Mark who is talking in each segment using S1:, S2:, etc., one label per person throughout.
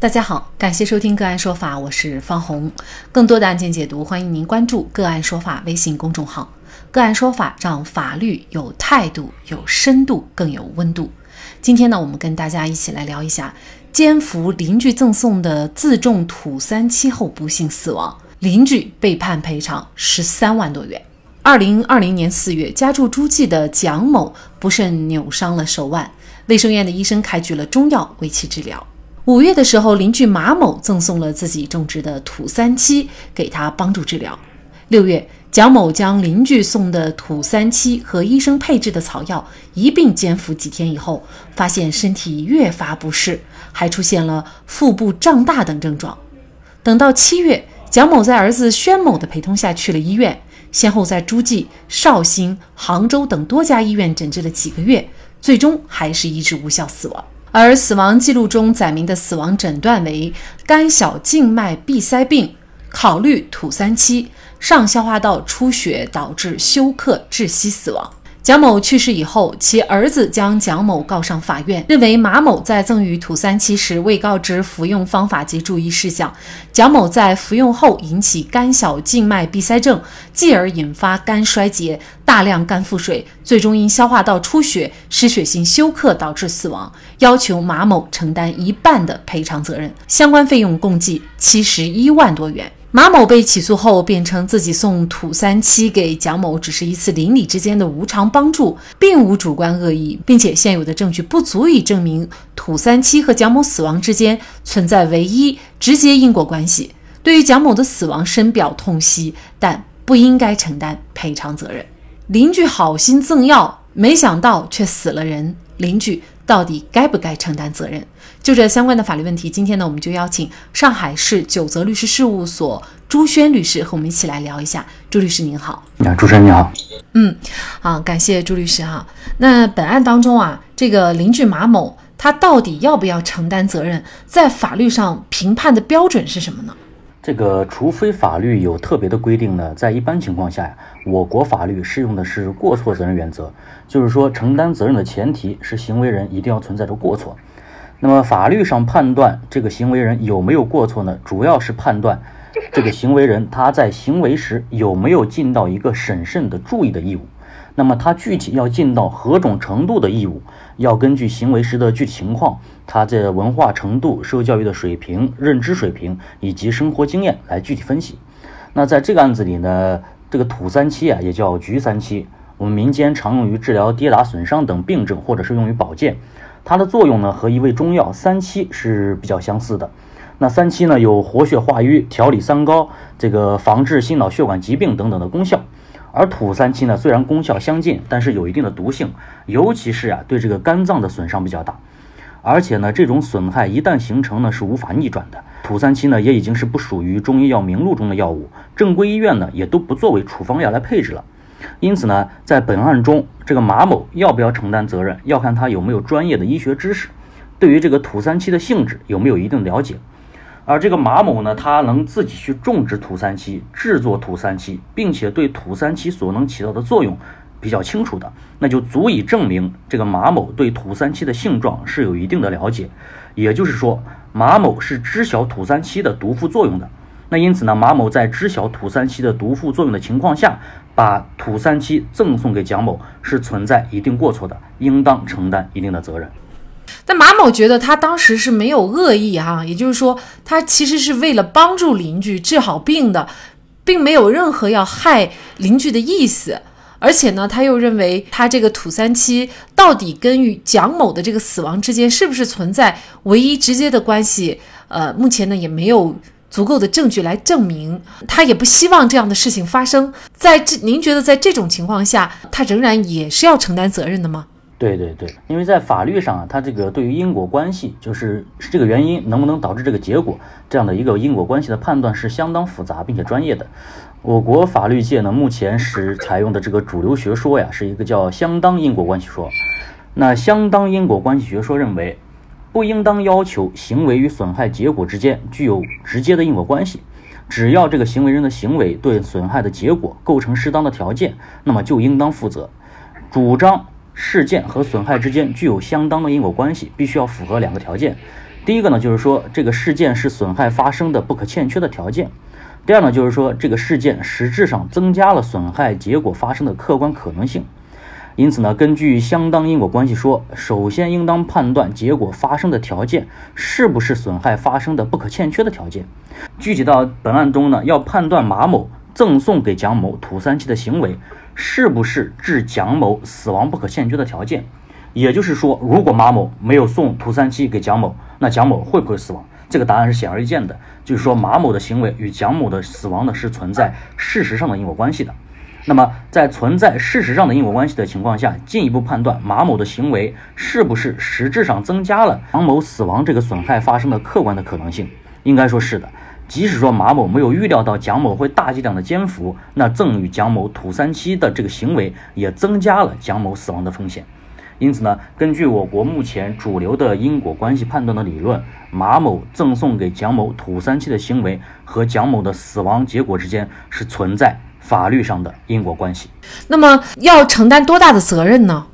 S1: 大家好，感谢收听个案说法，我是方红。更多的案件解读，欢迎您关注个案说法微信公众号。个案说法让法律有态度、有深度、更有温度。今天呢，我们跟大家一起来聊一下：肩负邻居赠送的自种土三七后不幸死亡，邻居被判赔偿十三万多元。二零二零年四月，家住诸暨的蒋某不慎扭伤了手腕，卫生院的医生开具了中药为其治疗。五月的时候，邻居马某赠送了自己种植的土三七给他帮助治疗。六月，蒋某将邻居送的土三七和医生配制的草药一并煎服几天以后，发现身体越发不适，还出现了腹部胀大等症状。等到七月，蒋某在儿子宣某的陪同下去了医院，先后在诸暨、绍兴、杭州等多家医院诊治了几个月，最终还是医治无效死亡。而死亡记录中载明的死亡诊断为肝小静脉闭塞病，考虑土三七，上消化道出血导致休克窒息死亡。蒋某去世以后，其儿子将蒋某告上法院，认为马某在赠与土三七时未告知服用方法及注意事项，蒋某在服用后引起肝小静脉闭塞症，继而引发肝衰竭、大量肝腹水，最终因消化道出血、失血性休克导致死亡，要求马某承担一半的赔偿责任，相关费用共计七十一万多元。马某被起诉后，辩称自己送土三七给蒋某只是一次邻里之间的无偿帮助，并无主观恶意，并且现有的证据不足以证明土三七和蒋某死亡之间存在唯一直接因果关系。对于蒋某的死亡深表痛惜，但不应该承担赔偿责任。邻居好心赠药，没想到却死了人，邻居到底该不该承担责任？就这相关的法律问题，今天呢，我们就邀请上海市九泽律师事务所朱轩律师和我们一起来聊一下。朱律师您好，
S2: 啊，主持人你好，
S1: 嗯，好，感谢朱律师哈。那本案当中啊，这个邻居马某他到底要不要承担责任，在法律上评判的标准是什么呢？
S2: 这个除非法律有特别的规定呢，在一般情况下呀，我国法律适用的是过错责任原则，就是说承担责任的前提是行为人一定要存在着过错。那么法律上判断这个行为人有没有过错呢？主要是判断这个行为人他在行为时有没有尽到一个审慎的注意的义务。那么他具体要尽到何种程度的义务，要根据行为时的具体情况、他的文化程度、受教育的水平、认知水平以及生活经验来具体分析。那在这个案子里呢，这个土三七啊，也叫菊三七，我们民间常用于治疗跌打损伤等病症，或者是用于保健。它的作用呢和一味中药三七是比较相似的。那三七呢有活血化瘀、调理三高、这个防治心脑血管疾病等等的功效。而土三七呢虽然功效相近，但是有一定的毒性，尤其是啊对这个肝脏的损伤比较大。而且呢这种损害一旦形成呢是无法逆转的。土三七呢也已经是不属于中医药名录中的药物，正规医院呢也都不作为处方药来配置了。因此呢，在本案中，这个马某要不要承担责任，要看他有没有专业的医学知识，对于这个土三七的性质有没有一定了解。而这个马某呢，他能自己去种植土三七，制作土三七，并且对土三七所能起到的作用比较清楚的，那就足以证明这个马某对土三七的性状是有一定的了解。也就是说，马某是知晓土三七的毒副作用的。那因此呢，马某在知晓土三七的毒副作用的情况下，把土三七赠送给蒋某，是存在一定过错的，应当承担一定的责任。
S1: 但马某觉得他当时是没有恶意哈，也就是说，他其实是为了帮助邻居治好病的，并没有任何要害邻居的意思。而且呢，他又认为他这个土三七到底跟与蒋某的这个死亡之间是不是存在唯一直接的关系？呃，目前呢也没有。足够的证据来证明，他也不希望这样的事情发生。在这，您觉得在这种情况下，他仍然也是要承担责任的吗？
S2: 对对对，因为在法律上啊，它这个对于因果关系，就是是这个原因能不能导致这个结果这样的一个因果关系的判断是相当复杂并且专业的。我国法律界呢，目前是采用的这个主流学说呀，是一个叫相当因果关系说。那相当因果关系学说认为。不应当要求行为与损害结果之间具有直接的因果关系，只要这个行为人的行为对损害的结果构成适当的条件，那么就应当负责。主张事件和损害之间具有相当的因果关系，必须要符合两个条件：第一个呢，就是说这个事件是损害发生的不可欠缺的条件；第二呢，就是说这个事件实质上增加了损害结果发生的客观可能性。因此呢，根据相当因果关系说，首先应当判断结果发生的条件是不是损害发生的不可欠缺的条件。具体到本案中呢，要判断马某赠送给蒋某土三七的行为是不是致蒋某死亡不可欠缺的条件。也就是说，如果马某没有送土三七给蒋某，那蒋某会不会死亡？这个答案是显而易见的，就是说马某的行为与蒋某的死亡呢是存在事实上的因果关系的。那么，在存在事实上的因果关系的情况下，进一步判断马某的行为是不是实质上增加了蒋某死亡这个损害发生的客观的可能性，应该说是的。即使说马某没有预料到蒋某会大剂量的奸服，那赠与蒋某土三七的这个行为也增加了蒋某死亡的风险。因此呢，根据我国目前主流的因果关系判断的理论，马某赠送给蒋某土三七的行为和蒋某的死亡结果之间是存在。法律上的因果关系，
S1: 那么要承担多大的责任呢？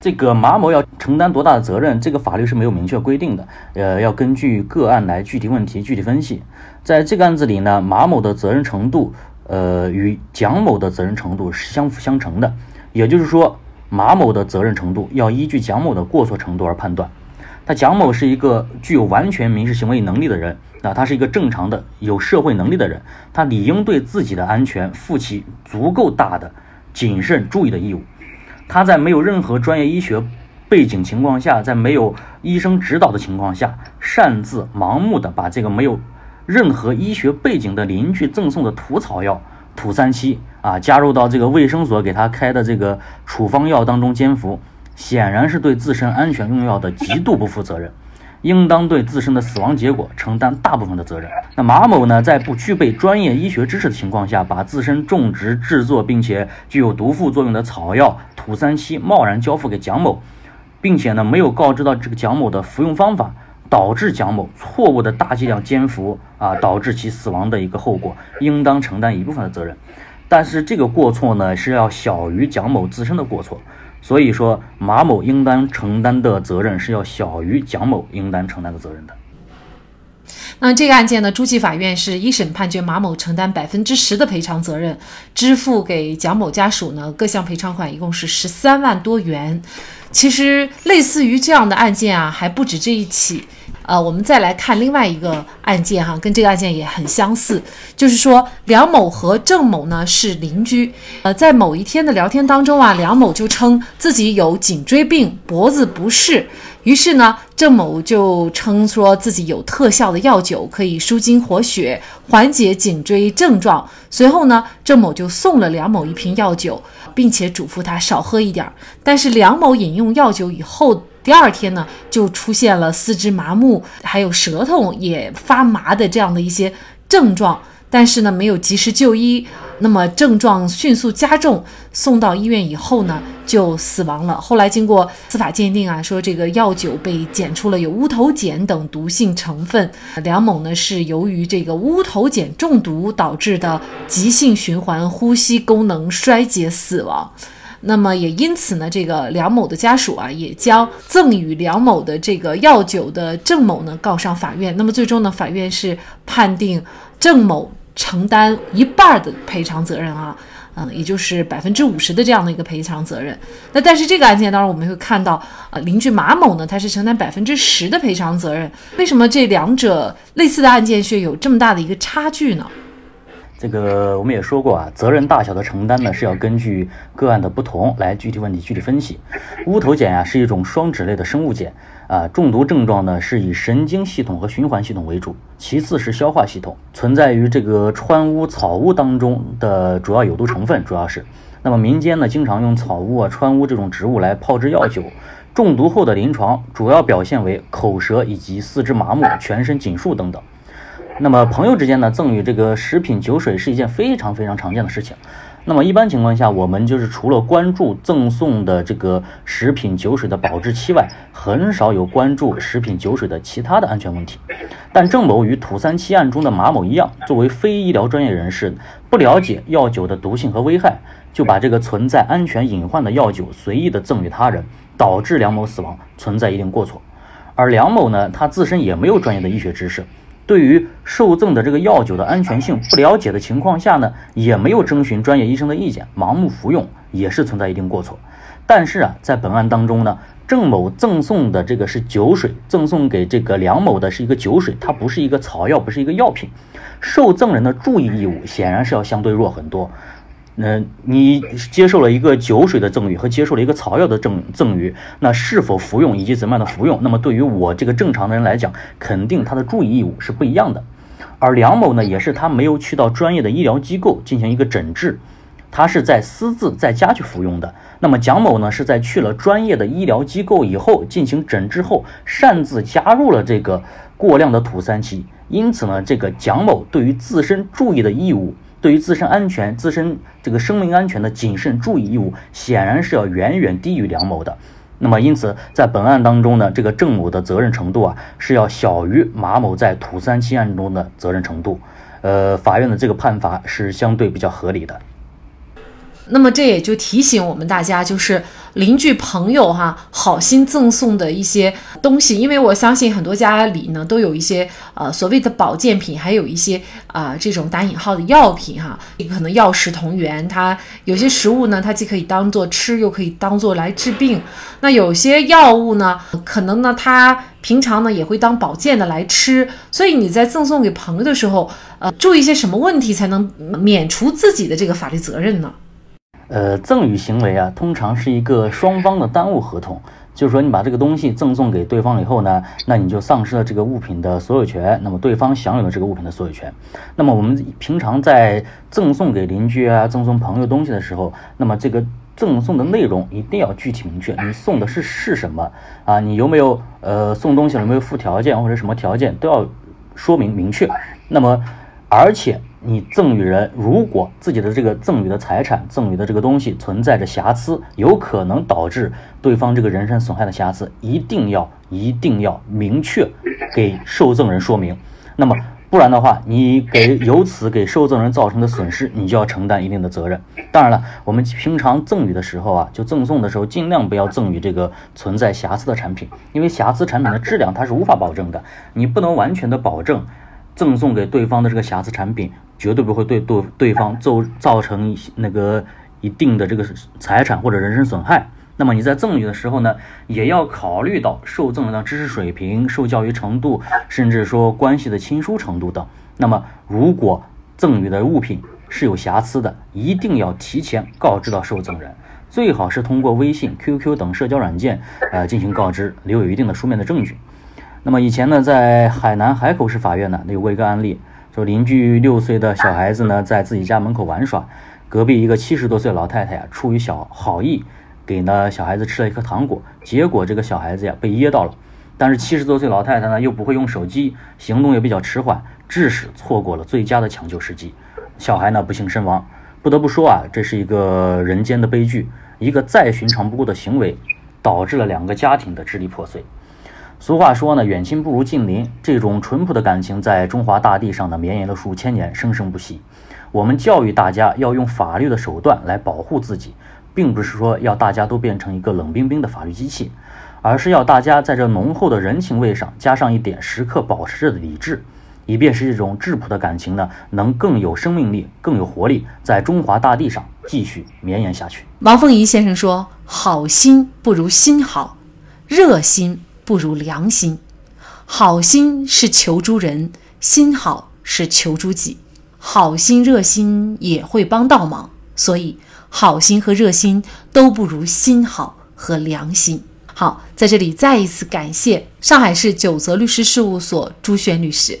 S2: 这个马某要承担多大的责任，这个法律是没有明确规定的，呃，要根据个案来具体问题具体分析。在这个案子里呢，马某的责任程度，呃，与蒋某的责任程度是相辅相成的，也就是说，马某的责任程度要依据蒋某的过错程度而判断。他蒋某是一个具有完全民事行为能力的人。那他是一个正常的有社会能力的人，他理应对自己的安全负起足够大的谨慎注意的义务。他在没有任何专业医学背景情况下，在没有医生指导的情况下，擅自盲目的把这个没有任何医学背景的邻居赠送的土草药土三七啊加入到这个卫生所给他开的这个处方药当中煎服，显然是对自身安全用药的极度不负责任。应当对自身的死亡结果承担大部分的责任。那马某呢，在不具备专业医学知识的情况下，把自身种植、制作并且具有毒副作用的草药土三七贸然交付给蒋某，并且呢，没有告知到这个蒋某的服用方法，导致蒋某错误的大剂量煎服啊，导致其死亡的一个后果，应当承担一部分的责任。但是这个过错呢，是要小于蒋某自身的过错。所以说，马某应当承担的责任是要小于蒋某应当承担的责任的。
S1: 那这个案件呢，诸暨法院是一审判决马某承担百分之十的赔偿责任，支付给蒋某家属呢各项赔偿款，一共是十三万多元。其实类似于这样的案件啊，还不止这一起。呃，我们再来看另外一个案件哈，跟这个案件也很相似，就是说梁某和郑某呢是邻居。呃，在某一天的聊天当中啊，梁某就称自己有颈椎病，脖子不适。于是呢，郑某就称说自己有特效的药酒可以舒筋活血，缓解颈椎症状。随后呢，郑某就送了梁某一瓶药酒，并且嘱咐他少喝一点。但是梁某饮用药酒以后。第二天呢，就出现了四肢麻木，还有舌头也发麻的这样的一些症状，但是呢，没有及时就医，那么症状迅速加重，送到医院以后呢，就死亡了。后来经过司法鉴定啊，说这个药酒被检出了有乌头碱等毒性成分，梁某呢是由于这个乌头碱中毒导致的急性循环呼吸功能衰竭死亡。那么也因此呢，这个梁某的家属啊，也将赠与梁某的这个药酒的郑某呢告上法院。那么最终呢，法院是判定郑某承担一半的赔偿责任啊，嗯，也就是百分之五十的这样的一个赔偿责任。那但是这个案件当中，我们会看到，呃，邻居马某呢，他是承担百分之十的赔偿责任。为什么这两者类似的案件却有这么大的一个差距呢？
S2: 这个我们也说过啊，责任大小的承担呢是要根据个案的不同来具体问题具体分析。乌头碱呀是一种双酯类的生物碱啊，中毒症状呢是以神经系统和循环系统为主，其次是消化系统，存在于这个川乌、草乌当中的主要有毒成分主要是。那么民间呢经常用草乌啊、川乌这种植物来泡制药酒，中毒后的临床主要表现为口舌以及四肢麻木、全身紧束等等。那么朋友之间呢，赠与这个食品酒水是一件非常非常常见的事情。那么一般情况下，我们就是除了关注赠送的这个食品酒水的保质期外，很少有关注食品酒水的其他的安全问题。但郑某与土三七案中的马某一样，作为非医疗专业人士，不了解药酒的毒性和危害，就把这个存在安全隐患的药酒随意的赠与他人，导致梁某死亡，存在一定过错。而梁某呢，他自身也没有专业的医学知识，对于受赠的这个药酒的安全性不了解的情况下呢，也没有征询专业医生的意见，盲目服用也是存在一定过错。但是啊，在本案当中呢，郑某赠送的这个是酒水，赠送给这个梁某的是一个酒水，它不是一个草药，不是一个药品，受赠人的注意义务显然是要相对弱很多。那你接受了一个酒水的赠与和接受了一个草药的赠赠与，那是否服用以及怎么样的服用，那么对于我这个正常的人来讲，肯定他的注意义务是不一样的。而梁某呢，也是他没有去到专业的医疗机构进行一个诊治，他是在私自在家去服用的。那么蒋某呢，是在去了专业的医疗机构以后进行诊治后，擅自加入了这个过量的土三七，因此呢，这个蒋某对于自身注意的义务。对于自身安全、自身这个生命安全的谨慎注意义务，显然是要远远低于梁某的。那么，因此在本案当中呢，这个郑某的责任程度啊，是要小于马某在土三七案中的责任程度。呃，法院的这个判罚是相对比较合理的。
S1: 那么这也就提醒我们大家，就是邻居朋友哈好心赠送的一些东西，因为我相信很多家里呢都有一些呃所谓的保健品，还有一些啊这种打引号的药品哈，可能药食同源。它有些食物呢，它既可以当做吃，又可以当做来治病。那有些药物呢，可能呢它平常呢也会当保健的来吃。所以你在赠送给朋友的时候，呃，注意一些什么问题才能免除自己的这个法律责任呢？
S2: 呃，赠与行为啊，通常是一个双方的单物合同，就是说你把这个东西赠送给对方以后呢，那你就丧失了这个物品的所有权，那么对方享有了这个物品的所有权。那么我们平常在赠送给邻居啊、赠送朋友东西的时候，那么这个赠送的内容一定要具体明确，你送的是是什么啊？你有没有呃送东西有没有附条件或者什么条件都要说明明确。那么而且。你赠与人如果自己的这个赠与的财产、赠与的这个东西存在着瑕疵，有可能导致对方这个人身损害的瑕疵，一定要一定要明确给受赠人说明。那么不然的话，你给由此给受赠人造成的损失，你就要承担一定的责任。当然了，我们平常赠与的时候啊，就赠送的时候，尽量不要赠与这个存在瑕疵的产品，因为瑕疵产品的质量它是无法保证的，你不能完全的保证赠送给对方的这个瑕疵产品。绝对不会对对对方造造成那个一定的这个财产或者人身损害。那么你在赠与的时候呢，也要考虑到受赠人的知识水平、受教育程度，甚至说关系的亲疏程度等。那么如果赠与的物品是有瑕疵的，一定要提前告知到受赠人，最好是通过微信、QQ 等社交软件呃进行告知，留有一定的书面的证据。那么以前呢，在海南海口市法院呢，有过一个案例。说邻居六岁的小孩子呢，在自己家门口玩耍，隔壁一个七十多岁老太太啊，出于小好意，给呢小孩子吃了一颗糖果，结果这个小孩子呀被噎到了。但是七十多岁老太太呢又不会用手机，行动也比较迟缓，致使错过了最佳的抢救时机，小孩呢不幸身亡。不得不说啊，这是一个人间的悲剧，一个再寻常不过的行为，导致了两个家庭的支离破碎。俗话说呢，远亲不如近邻。这种淳朴的感情在中华大地上呢绵延了数千年，生生不息。我们教育大家要用法律的手段来保护自己，并不是说要大家都变成一个冷冰冰的法律机器，而是要大家在这浓厚的人情味上加上一点时刻保持着的理智，以便使这种质朴的感情呢能更有生命力、更有活力，在中华大地上继续绵延下去。
S1: 王凤仪先生说：“好心不如心好，热心。”不如良心，好心是求助人，心好是求助己。好心热心也会帮倒忙，所以好心和热心都不如心好和良心。好，在这里再一次感谢上海市九泽律师事务所朱轩律师。